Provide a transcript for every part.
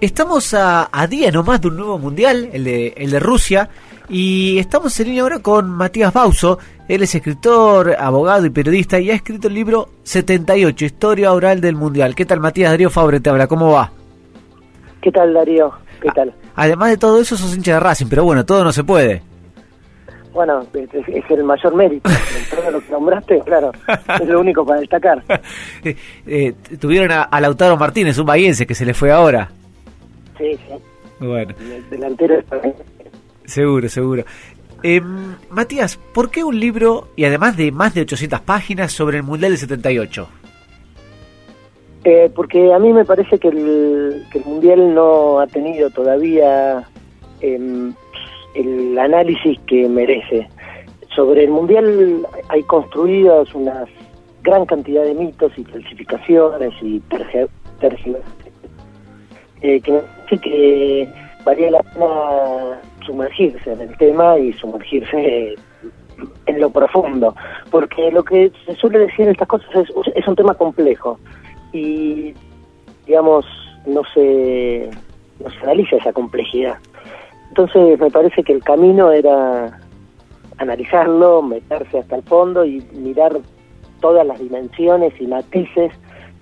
Estamos a, a día nomás de un nuevo mundial, el de, el de Rusia, y estamos en línea ahora con Matías Bauso. Él es escritor, abogado y periodista y ha escrito el libro 78, Historia Oral del Mundial. ¿Qué tal, Matías? Darío Fabre te habla, ¿cómo va? ¿Qué tal, Darío? ¿Qué tal? Además de todo eso, sos hincha de Racing, pero bueno, todo no se puede. Bueno, es, el mayor mérito. Todo lo que nombraste, claro, es lo único para destacar. Eh, eh, tuvieron a, a Lautaro Martínez, un bahiense que se le fue ahora. Sí, sí. Bueno, El delantero es seguro, seguro. Eh, Matías, ¿por qué un libro, y además de más de 800 páginas, sobre el Mundial del 78? Eh, porque a mí me parece que el, que el Mundial no ha tenido todavía em, el análisis que merece. Sobre el Mundial hay construidas una gran cantidad de mitos y falsificaciones y tergiversaciones eh, que me parece que valía la pena sumergirse en el tema y sumergirse en lo profundo, porque lo que se suele decir en estas cosas es, es un tema complejo y, digamos, no se, no se analiza esa complejidad. Entonces me parece que el camino era analizarlo, meterse hasta el fondo y mirar todas las dimensiones y matices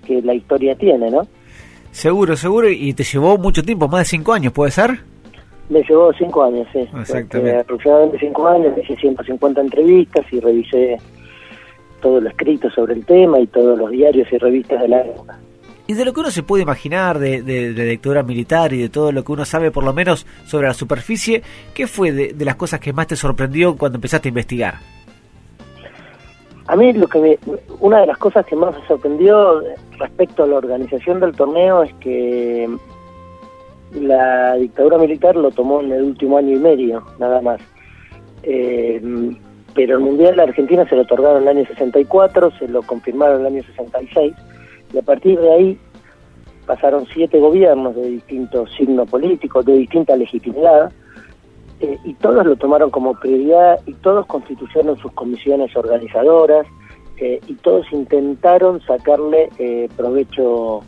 que la historia tiene, ¿no? Seguro, seguro, y te llevó mucho tiempo, más de 5 años, ¿puede ser? Me llevó cinco años, sí. Exactamente. Eh, aproximadamente cinco años, hice 150 entrevistas y revisé todo lo escrito sobre el tema y todos los diarios y revistas de la época. Y de lo que uno se puede imaginar de, de, de lectura militar y de todo lo que uno sabe, por lo menos sobre la superficie, ¿qué fue de, de las cosas que más te sorprendió cuando empezaste a investigar? A mí lo que me, una de las cosas que más me sorprendió respecto a la organización del torneo es que la dictadura militar lo tomó en el último año y medio, nada más. Eh, pero el Mundial de Argentina se lo otorgaron en el año 64, se lo confirmaron en el año 66, y a partir de ahí pasaron siete gobiernos de distintos signos políticos, de distinta legitimidad, eh, y todos lo tomaron como prioridad y todos constituyeron sus comisiones organizadoras eh, y todos intentaron sacarle eh, provecho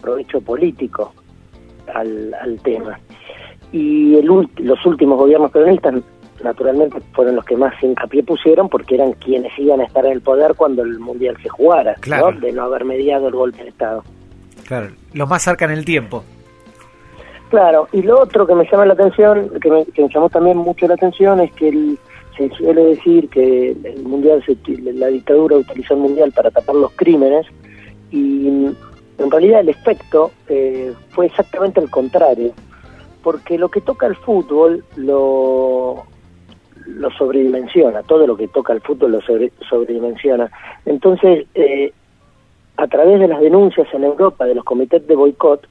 provecho político al, al tema. Y el, los últimos gobiernos peronistas, naturalmente, fueron los que más hincapié pusieron porque eran quienes iban a estar en el poder cuando el Mundial se jugara, Claro. ¿no? de no haber mediado el golpe de Estado. Claro, lo más cerca en el tiempo. Claro, y lo otro que me llama la atención, que me, que me llamó también mucho la atención, es que el- se suele decir que el mundial, se la dictadura utilizó el mundial para tapar los crímenes, y en realidad el efecto eh, fue exactamente el contrario, porque lo que toca el fútbol lo, lo sobredimensiona, todo lo que toca el fútbol lo sobre- sobredimensiona. Entonces, eh, a través de las denuncias en Europa de los comités de boicot,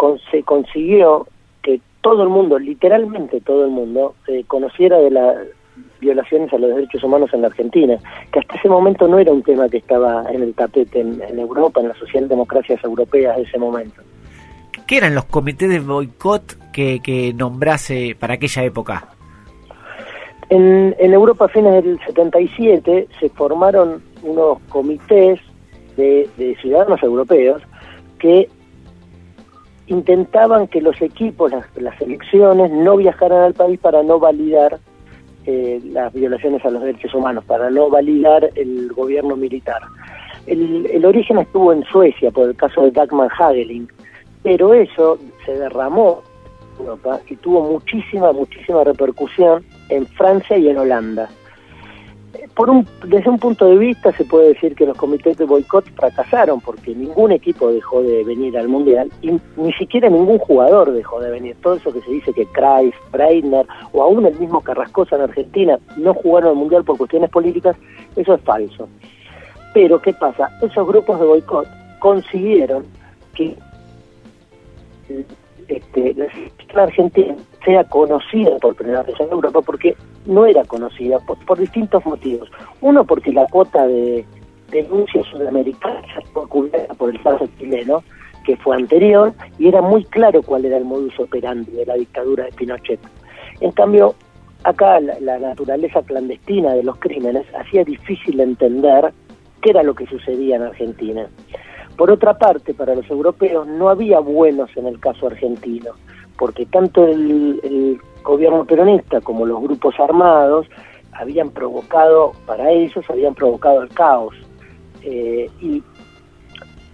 con- se consiguió que todo el mundo, literalmente todo el mundo, eh, conociera de las violaciones a los derechos humanos en la Argentina, que hasta ese momento no era un tema que estaba en el tapete en, en Europa, en las socialdemocracias europeas de ese momento. ¿Qué eran los comités de boicot que, que nombrase para aquella época? En, en Europa a fines del 77 se formaron unos comités de, de ciudadanos europeos que intentaban que los equipos, las, las selecciones, no viajaran al país para no validar eh, las violaciones a los derechos humanos, para no validar el gobierno militar. El, el origen estuvo en Suecia por el caso de Dagmar Hageling, pero eso se derramó en Europa y tuvo muchísima, muchísima repercusión en Francia y en Holanda. Por un, desde un punto de vista se puede decir que los comités de boicot fracasaron porque ningún equipo dejó de venir al Mundial y ni siquiera ningún jugador dejó de venir. Todo eso que se dice que Kreis, Breitner o aún el mismo Carrascosa en Argentina no jugaron al Mundial por cuestiones políticas, eso es falso. Pero ¿qué pasa? Esos grupos de boicot consiguieron que este, la argentina sea conocida por primera vez en Europa porque no era conocida por, distintos motivos. Uno, porque la cuota de denuncia sudamericana ya fue cubierta por el caso chileno, que fue anterior, y era muy claro cuál era el modus operandi de la dictadura de Pinochet. En cambio, acá la naturaleza clandestina de los crímenes hacía difícil entender qué era lo que sucedía en Argentina. Por otra parte, para los europeos no había buenos en el caso argentino, porque tanto el, gobierno peronista como los grupos armados habían provocado, para ellos, habían provocado el caos. Eh, y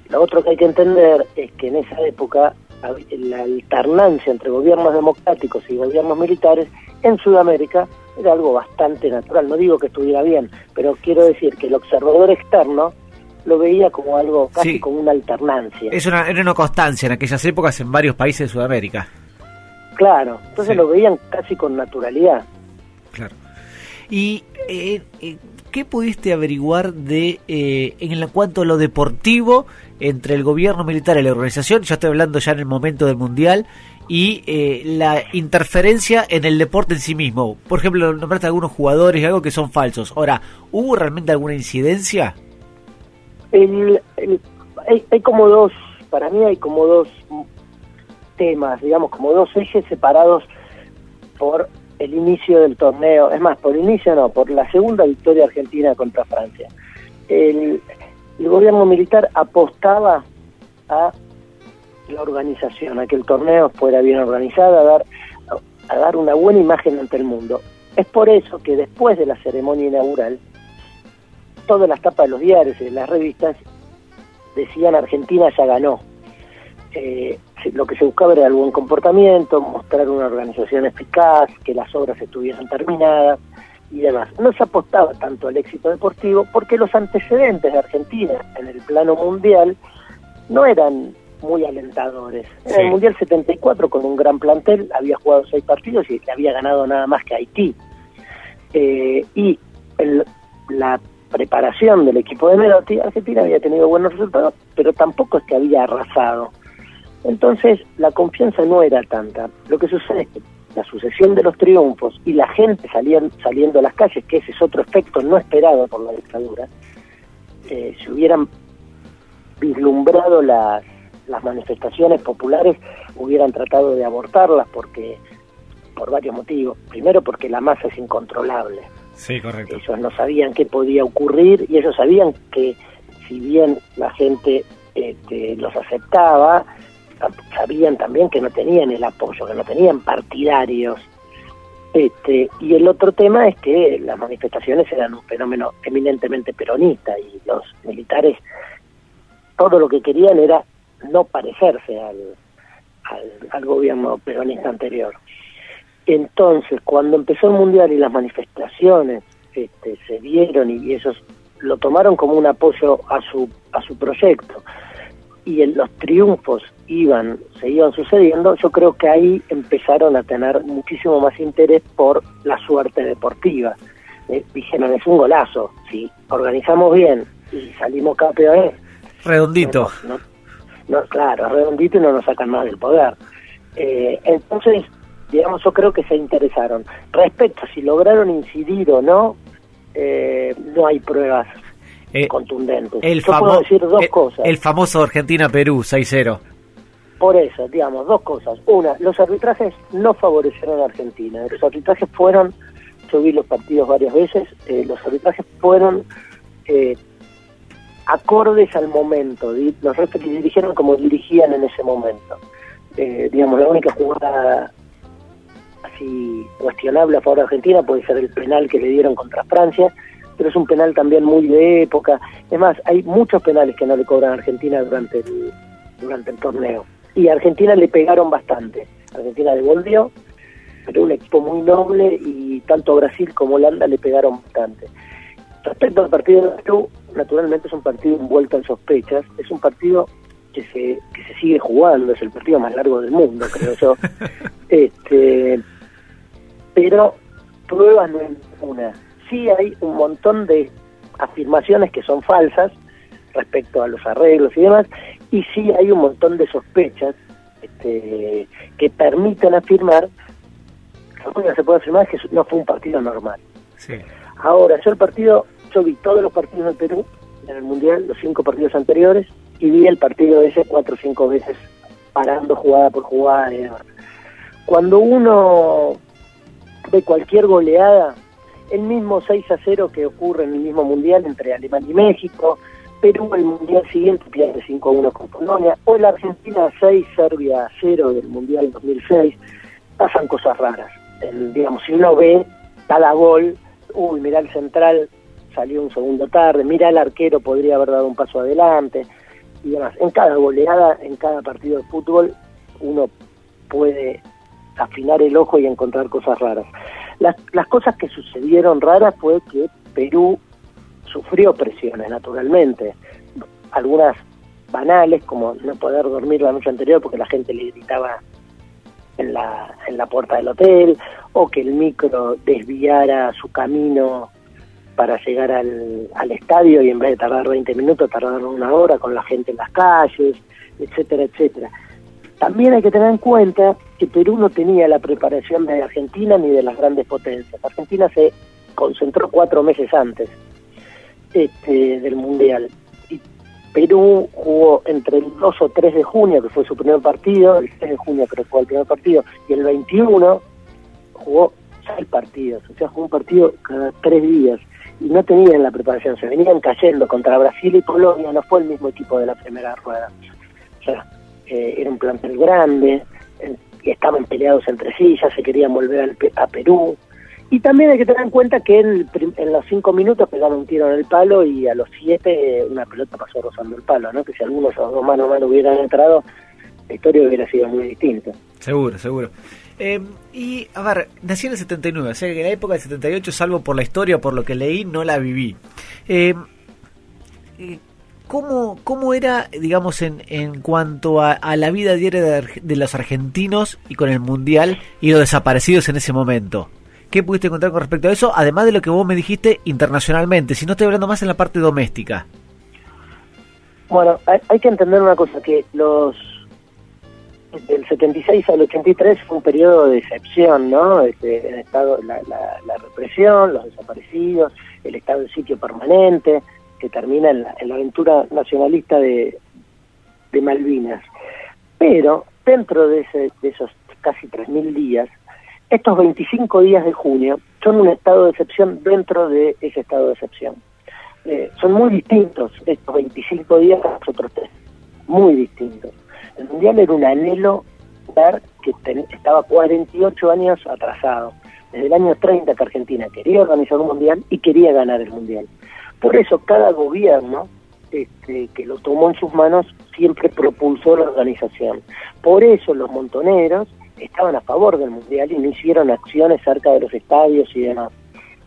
lo otro que hay que entender es que en esa época la alternancia entre gobiernos democráticos y gobiernos militares en Sudamérica era algo bastante natural. No digo que estuviera bien, pero quiero decir que el observador externo lo veía como algo casi como una alternancia. Es una, era una constancia en aquellas épocas en varios países de Sudamérica. Claro, entonces lo veían casi con naturalidad. Claro. Y eh, eh, ¿qué pudiste averiguar de eh, en cuanto a lo deportivo entre el gobierno militar y la organización? Ya estoy hablando ya en el momento del mundial y eh, la interferencia en el deporte en sí mismo. Por ejemplo, nombraste algunos jugadores y algo que son falsos. Ahora, ¿hubo realmente alguna incidencia? hay, hay como dos, para mí hay como dos temas, digamos, como dos ejes separados por el inicio del torneo, es más, por el inicio no, por la segunda victoria argentina contra Francia. El, gobierno militar apostaba a la organización, a que el torneo fuera bien organizado, a dar, a dar una buena imagen ante el mundo. Es por eso que después de la ceremonia inaugural, todas las tapas de los diarios y de las revistas decían Argentina ya ganó. Eh, lo que se buscaba era el buen comportamiento, mostrar una organización eficaz, que las obras estuvieran terminadas y demás. No se apostaba tanto al éxito deportivo porque los antecedentes de Argentina en el plano mundial no eran muy alentadores. En el Mundial 74, con un gran plantel, había jugado seis partidos y había ganado nada más que Haití. Eh, y la preparación del equipo de Merotti, Argentina había tenido buenos resultados, pero tampoco es que había arrasado. Entonces, la confianza no era tanta. Lo que sucede es que la sucesión de los triunfos y la gente saliendo a las calles, que ese es otro efecto no esperado por la dictadura, eh, si hubieran vislumbrado las, las manifestaciones populares, hubieran tratado de abortarlas porque por varios motivos. Primero porque la masa es incontrolable. Sí, correcto. Ellos no sabían qué podía ocurrir y ellos sabían que si bien la gente este, los aceptaba, sabían también que no tenían el apoyo, que no tenían partidarios. Este, y el otro tema es que las manifestaciones eran un fenómeno eminentemente peronista y los militares todo lo que querían era no parecerse al, al, gobierno peronista anterior. Entonces, cuando empezó el Mundial y las manifestaciones este, se dieron y ellos lo tomaron como un apoyo a su, a su proyecto, y en los triunfos iban, se iban sucediendo, yo creo que ahí empezaron a tener muchísimo más interés por la suerte deportiva. Eh, dijeron, es un golazo, si organizamos bien y salimos campeones. Redondito. No, claro, redondito y no nos sacan más del poder. Eh, entonces, digamos, yo creo que se interesaron. Respecto a si lograron incidir o no, eh, no hay pruebas eh, contundentes. El Yo puedo decir dos eh, cosas. El famoso Argentina-Perú 6-0. Por eso, digamos, dos cosas. Una, los arbitrajes no favorecieron a Argentina. Los arbitrajes fueron, yo vi los partidos varias veces, eh, los arbitrajes fueron acordes al momento. Los referees dirigieron como dirigían en ese momento. digamos, la única jugada así cuestionable a favor de Argentina puede ser el penal que le dieron contra Francia, pero es un penal también muy de época. Es más, hay muchos penales que no le cobran a Argentina durante el, durante el torneo. Y a Argentina le pegaron bastante. Argentina devolvió, pero un equipo muy noble y tanto Brasil como Holanda le pegaron bastante. Respecto al partido de Perú, naturalmente es un partido envuelto en sospechas, es un partido que se, que se sigue jugando, es el partido más largo del mundo, creo yo. este, pero pruebas no hay una sí hay un montón de afirmaciones que son falsas respecto a los arreglos y demás, y sí hay un montón de sospechas este, que permiten afirmar, lo se puede afirmar es que no fue un partido normal. Ahora, yo el partido, yo vi todos los partidos del Perú en el Mundial, los cinco partidos anteriores, y vi el partido ese cuatro o cinco veces parando jugada por jugada y demás. Cuando uno ve cualquier goleada, el mismo 6 a 0 que ocurre en el mismo mundial entre Alemania y México, Perú el mundial siguiente pierde 5 a 1 con Polonia, o la Argentina 6, Serbia 0 del mundial 2006, pasan cosas raras. digamos, si uno ve cada gol, uy, mira el central, salió un segundo tarde, mira el arquero, podría haber dado un paso adelante, y demás. En cada goleada, en cada partido de fútbol, uno puede afinar el ojo y encontrar cosas raras. Las, las cosas que sucedieron raras fue que Perú sufrió presiones, naturalmente. Algunas banales, como no poder dormir la noche anterior porque la gente le gritaba en la, en la puerta del hotel, o que el micro desviara su camino para llegar al, al estadio y en vez de tardar 20 minutos tardaron una hora con la gente en las calles, etcétera, etcétera. También hay que tener en cuenta que Perú no tenía la preparación de Argentina ni de las grandes potencias. Argentina se concentró cuatro meses antes este, del Mundial. Y Perú jugó entre el 2 o 3 de junio, que fue su primer partido, el 6 de junio creo que fue el primer partido, y el 21 jugó seis partidos, o sea, jugó un partido cada tres días y no tenían la preparación, se venían cayendo contra Brasil y Colombia, no fue el mismo equipo de la primera rueda. O sea, eh, era un plantel grande, estaban peleados entre sí, ya se querían volver al, a Perú. Y también hay que tener en cuenta que en, en, los cinco minutos pegaron un tiro en el palo y a los siete eh, una pelota pasó rozando el palo, ¿no? Que si algunos de los dos mano a hubieran entrado, la historia hubiera sido muy distinta. Seguro, seguro. Eh, y, a ver, nací en el 79, o sea que en la época del 78, salvo por la historia por lo que leí, no la viví. Eh, eh, ¿cómo, ¿Cómo era, digamos, en, en cuanto a, la vida diaria de, los argentinos y con el Mundial y los desaparecidos en ese momento? ¿Qué pudiste contar con respecto a eso? Además de lo que vos me dijiste internacionalmente, si no estoy hablando más en la parte doméstica. Bueno, hay que entender una cosa, que los del 76 al 83 fue un periodo de excepción, ¿no? Este, el estado, la, la, represión, los desaparecidos, el estado de sitio permanente, que termina en la, aventura nacionalista de, de, Malvinas. Pero dentro de, ese, de esos casi 3.000 días, estos 25 días de junio son un estado de excepción dentro de ese estado de excepción. Eh, son muy distintos estos 25 días a los otros tres, muy distintos. El Mundial era un anhelo ver que estaba 48 años atrasado. Desde el año 30 que Argentina quería organizar un Mundial y quería ganar el Mundial. Por eso cada gobierno este, que lo tomó en sus manos siempre propulsó la organización. Por eso los montoneros estaban a favor del Mundial y no hicieron acciones cerca de los estadios y demás,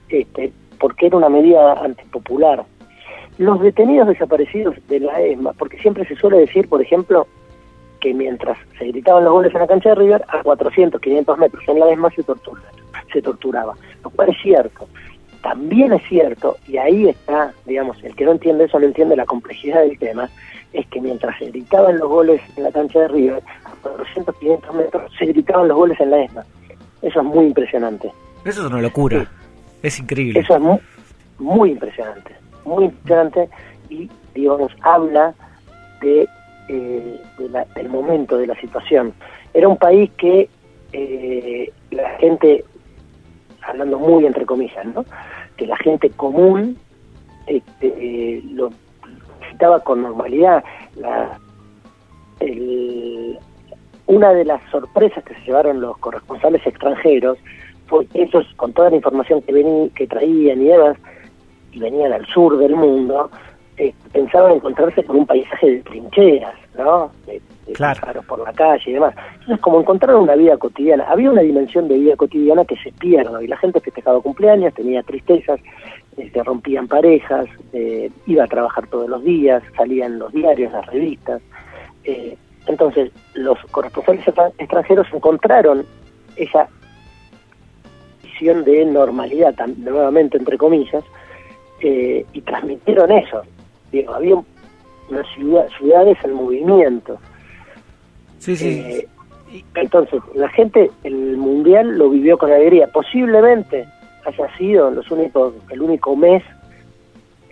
este, porque era una medida antipopular. Los detenidos desaparecidos de la ESMA, porque siempre se suele decir, por ejemplo, que mientras se gritaban los goles en la cancha de River, a 400, 500 metros en la misma se, tortura, se torturaba, lo cual es cierto. También es cierto, y ahí está, digamos, el que no entiende eso no entiende la complejidad del tema, es que mientras se gritaban los goles en la cancha de River, a 400, 500 metros se gritaban los goles en la ESMA. Eso es muy impresionante. Eso es una locura, es increíble. Eso es muy, muy impresionante, muy impresionante y, digamos, habla de eh, del momento, de la situación. Era un país que eh, la gente, hablando muy entre comillas, ¿no? que la gente común este, lo visitaba con normalidad. La, una de las sorpresas que se llevaron los corresponsales extranjeros fue que ellos, con toda la información que, vení, que traían y demás, y venían al sur del mundo, eh, pensaban encontrarse con un paisaje de trincheras, ¿no? De, claro. por la calle y demás. Entonces, como encontraron una vida cotidiana, había una dimensión de vida cotidiana que se pierde, y la gente festejaba cumpleaños, tenía tristezas, este, rompían parejas, eh, iba a trabajar todos los días, salían los diarios, las revistas. Eh, entonces, los corresponsales extranjeros encontraron esa visión de normalidad, nuevamente entre comillas, y transmitieron eso digo, había unas ciudad, ciudades en movimiento. Sí, sí. Eh, entonces, la gente, el mundial lo vivió con alegría. Posiblemente haya sido los únicos, el único mes,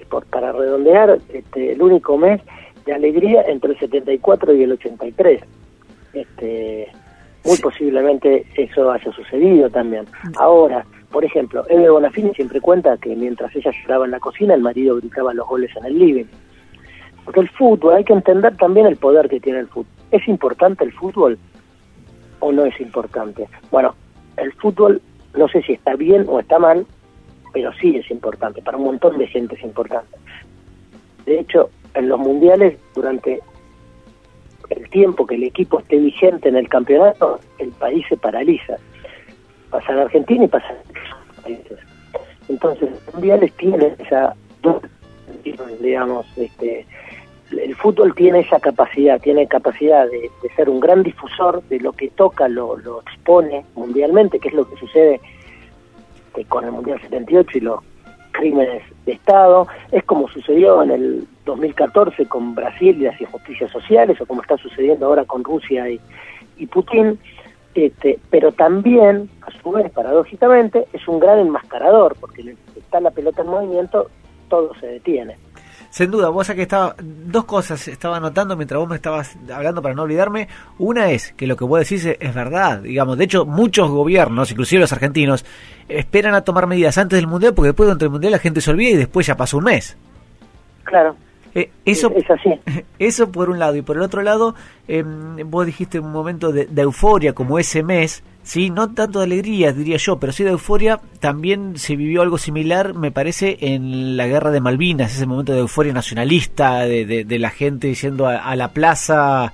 por, para redondear, este, el único mes de alegría entre el 74 y el 83. Este, muy posiblemente eso haya sucedido también. Ahora, por ejemplo, Eve Bonafini siempre cuenta que mientras ella lloraba en la cocina, el marido gritaba los goles en el living. Porque el fútbol, hay que entender también el poder que tiene el fútbol. ¿Es importante el fútbol o no es importante? Bueno, el fútbol no sé si está bien o está mal, pero sí es importante, para un montón de gente es importante. De hecho, en los mundiales, durante el tiempo que el equipo esté vigente en el campeonato, el país se paraliza. Pasa en Argentina y pasa en países. Entonces, los mundiales tienen esa, digamos, este, el fútbol tiene esa capacidad, tiene capacidad de, ser un gran difusor de lo que toca, lo, lo expone mundialmente, que es lo que sucede con el Mundial 78 y los crímenes de Estado, es como sucedió en el 2014 con Brasil y las injusticias sociales, o como está sucediendo ahora con Rusia y, y Putin, este, pero también, a su vez, paradójicamente, es un gran enmascarador, porque está la pelota en movimiento, todo se detiene. Sin duda, vos que estaba, dos cosas estaba notando mientras vos me estabas hablando para no olvidarme. Una es que lo que vos decís es, verdad, digamos, de hecho muchos gobiernos, inclusive los argentinos, esperan a tomar medidas antes del Mundial porque después del Mundial la gente se olvida y después ya pasó un mes. Claro. Eh, eso, es así. Eso por un lado. Y por el otro lado, em, vos dijiste un momento de, de euforia como ese mes, Sí, no tanto de alegría, diría yo, pero sí de euforia. También se vivió algo similar, me parece, en la guerra de Malvinas, ese momento de euforia nacionalista, de, de, la gente yendo a, la plaza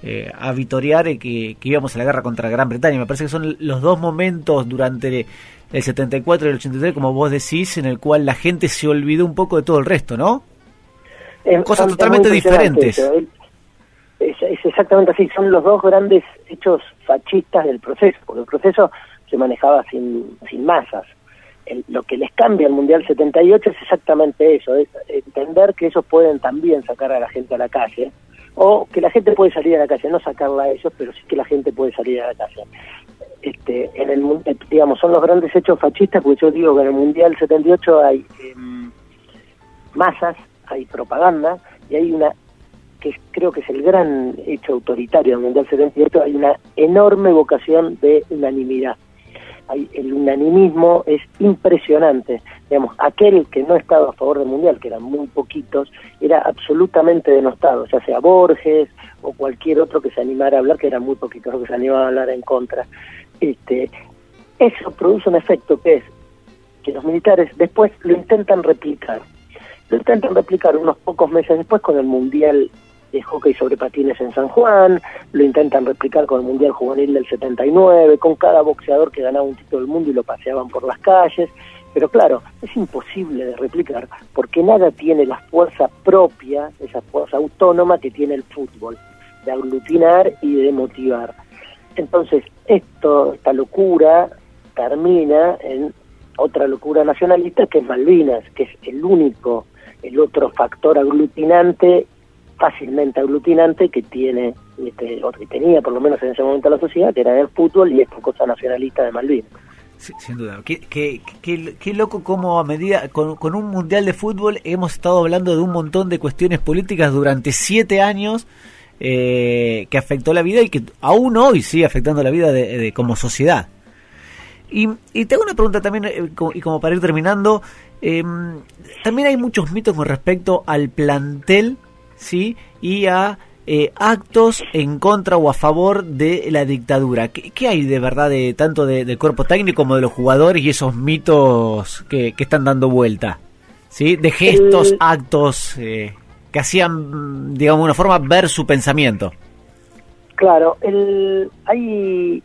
eh, a vitorear eh, que, que, íbamos a la guerra contra Gran Bretaña. Me parece que son los dos momentos durante el 74 y el 83, como vos decís, en el cual la gente se olvidó un poco de todo el resto, ¿no? Cosas totalmente diferentes es, exactamente así, son los dos grandes hechos fascistas del proceso, porque el proceso se manejaba sin, sin masas. lo que les cambia al Mundial 78 es exactamente eso, es entender que ellos pueden también sacar a la gente a la calle, o que la gente puede salir a la calle, no sacarla a ellos, pero sí que la gente puede salir a la calle. Este, en el eh, digamos son los grandes hechos fascistas porque yo digo que en el mundial 78 hay em, masas hay propaganda y hay una que creo que es el gran hecho autoritario del Mundial 78, hay una enorme vocación de unanimidad. Hay, el unanimismo es impresionante. Digamos, aquel que no estaba a favor del Mundial, que eran muy poquitos, era absolutamente denostado, ya sea Borges o cualquier otro que se animara a hablar, que eran muy poquitos los que se animaban a hablar en contra. Este, eso produce un efecto que es que los militares después lo intentan replicar. Lo intentan replicar unos pocos meses después con el Mundial de hockey sobre patines en San Juan, lo intentan replicar con el Mundial Juvenil del 79, con cada boxeador que ganaba un título del mundo y lo paseaban por las calles, pero claro, es imposible de replicar porque nada tiene la fuerza propia, esa fuerza autónoma que tiene el fútbol, de aglutinar y de motivar. Entonces, esto, esta locura termina en otra locura nacionalista que es Malvinas, que es el único, el otro factor aglutinante fácilmente aglutinante que tiene, este, o que tenía por lo menos en ese momento la sociedad, que era el fútbol y esta cosa nacionalista de Malvinas. sin duda. Qué, qué, qué, loco como a medida, con, con, un mundial de fútbol hemos estado hablando de un montón de cuestiones políticas durante siete años eh, que afectó la vida y que aún hoy sigue afectando la vida de, como sociedad. Y, y tengo una pregunta también, eh, y como para ir terminando, em, también hay muchos mitos con respecto al plantel ¿sí? y a eh, actos en contra o a favor de la dictadura. ¿Qué, hay de verdad de tanto del cuerpo técnico como de los jugadores y esos mitos que, están dando vuelta? ¿Sí? De gestos, actos eh, que hacían, digamos, una forma ver su pensamiento. Claro, el, hay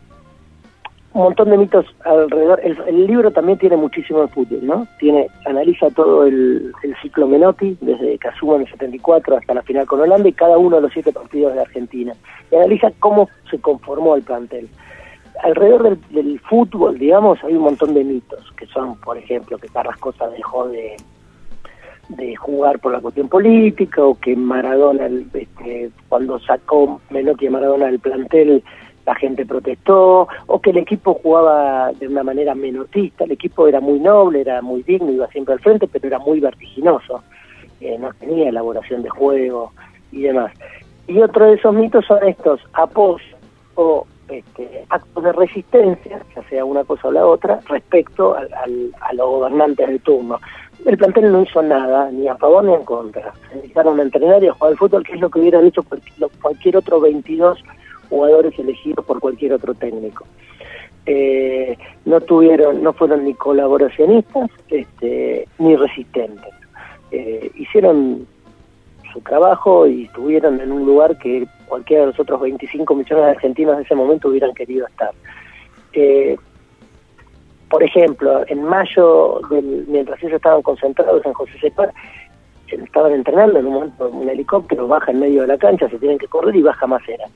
un montón de mitos alrededor. El, libro también tiene muchísimo de fútbol, ¿no? Tiene, analiza todo el, ciclo Menotti, desde asumo en el 74 hasta la final con Holanda y cada uno de los siete partidos de Argentina. Y analiza cómo se conformó el plantel. Alrededor del, fútbol, digamos, hay un montón de mitos, que son, por ejemplo, que Carrascosa dejó de, de jugar por la cuestión política, o que Maradona, este, cuando sacó Menotti a Maradona del plantel, la gente protestó, o que el equipo jugaba de una manera menotista, el equipo era muy noble, era muy digno, iba siempre al frente, pero era muy vertiginoso, eh, no tenía elaboración de juego y demás. Y otro de esos mitos son estos, apoyo o este, actos de resistencia, ya sea una cosa o la otra, respecto al, a los gobernantes de turno. El plantel no hizo nada, ni a favor ni en contra. Se dedicaron a entrenar y a jugar al fútbol, que es lo que hubieran hecho cualquier otro 22 jugadores elegidos por cualquier otro técnico. Eh, no tuvieron, no fueron ni colaboracionistas este, ni resistentes. Eh, hicieron su trabajo y estuvieron en un lugar que cualquiera de los otros 25 millones de argentinos de ese momento hubieran querido estar. Eh, por ejemplo, en mayo, mientras ellos estaban concentrados en José Cepar, estaban entrenando en un momento un helicóptero baja en medio de la cancha, se tienen que correr y baja Macera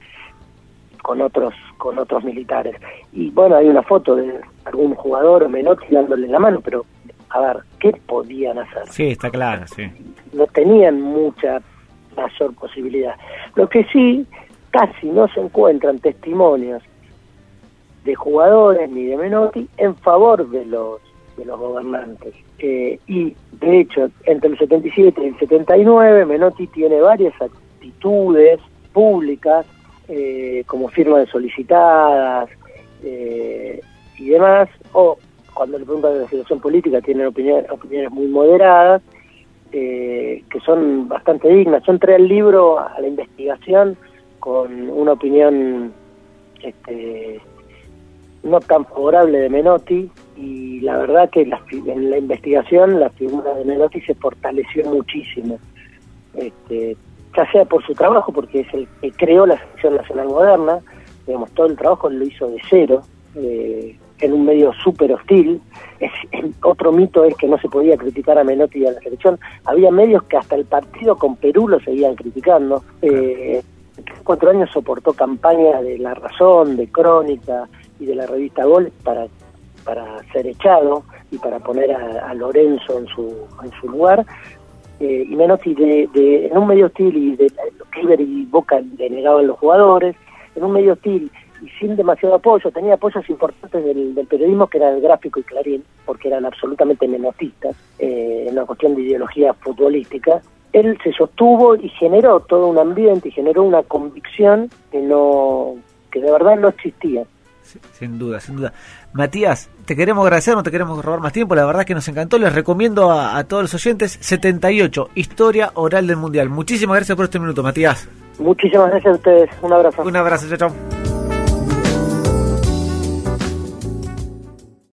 con otros con otros militares. Y bueno, hay una foto de algún jugador o Menotti dándole la mano, pero a ver, ¿qué podían hacer? Sí, está claro, sí. No tenían mucha mayor posibilidad. Lo que sí, casi no se encuentran testimonios de jugadores ni de Menotti en favor de los de los gobernantes. Eh, y de hecho, entre el 77 y el 79, Menotti tiene varias actitudes públicas, eh, como firma de solicitadas eh, y demás, o cuando le preguntan de la situación política, tienen opiniones, opiniones muy moderadas, que son bastante dignas. Yo entré al libro, a la investigación, con una opinión este, no tan favorable de Menotti y la verdad que en la investigación la figura de Menotti se fortaleció muchísimo, este, ya sea por su trabajo, porque es el que creó la Selección Nacional Moderna, digamos, todo el trabajo lo hizo de cero, eh, en un medio súper hostil. Es, otro mito es que no se podía criticar a Menotti y a la selección. Había medios que hasta el partido con Perú lo seguían criticando. Eh, cuatro años soportó campañas de La Razón, de Crónica, y de la revista Gol para, para ser echado y para poner a, Lorenzo en su, en su lugar. Eh, y Menotti de, de, en un medio hostil y de River y Boca le negaban los jugadores, en un medio hostil y sin demasiado apoyo, tenía apoyos importantes del, periodismo que era el gráfico y Clarín, porque eran absolutamente menotistas eh, en la cuestión de ideología futbolística, él se sostuvo y generó todo un ambiente y generó una convicción que no que de verdad no existía sin duda, sin duda. Matías, te queremos agradecer, no te queremos robar más tiempo, la verdad que nos encantó, les recomiendo a, a todos los oyentes 78, Historia Oral del Mundial. Muchísimas gracias por este minuto, Matías. Muchísimas gracias a ustedes, un abrazo. Un abrazo, chao, chao.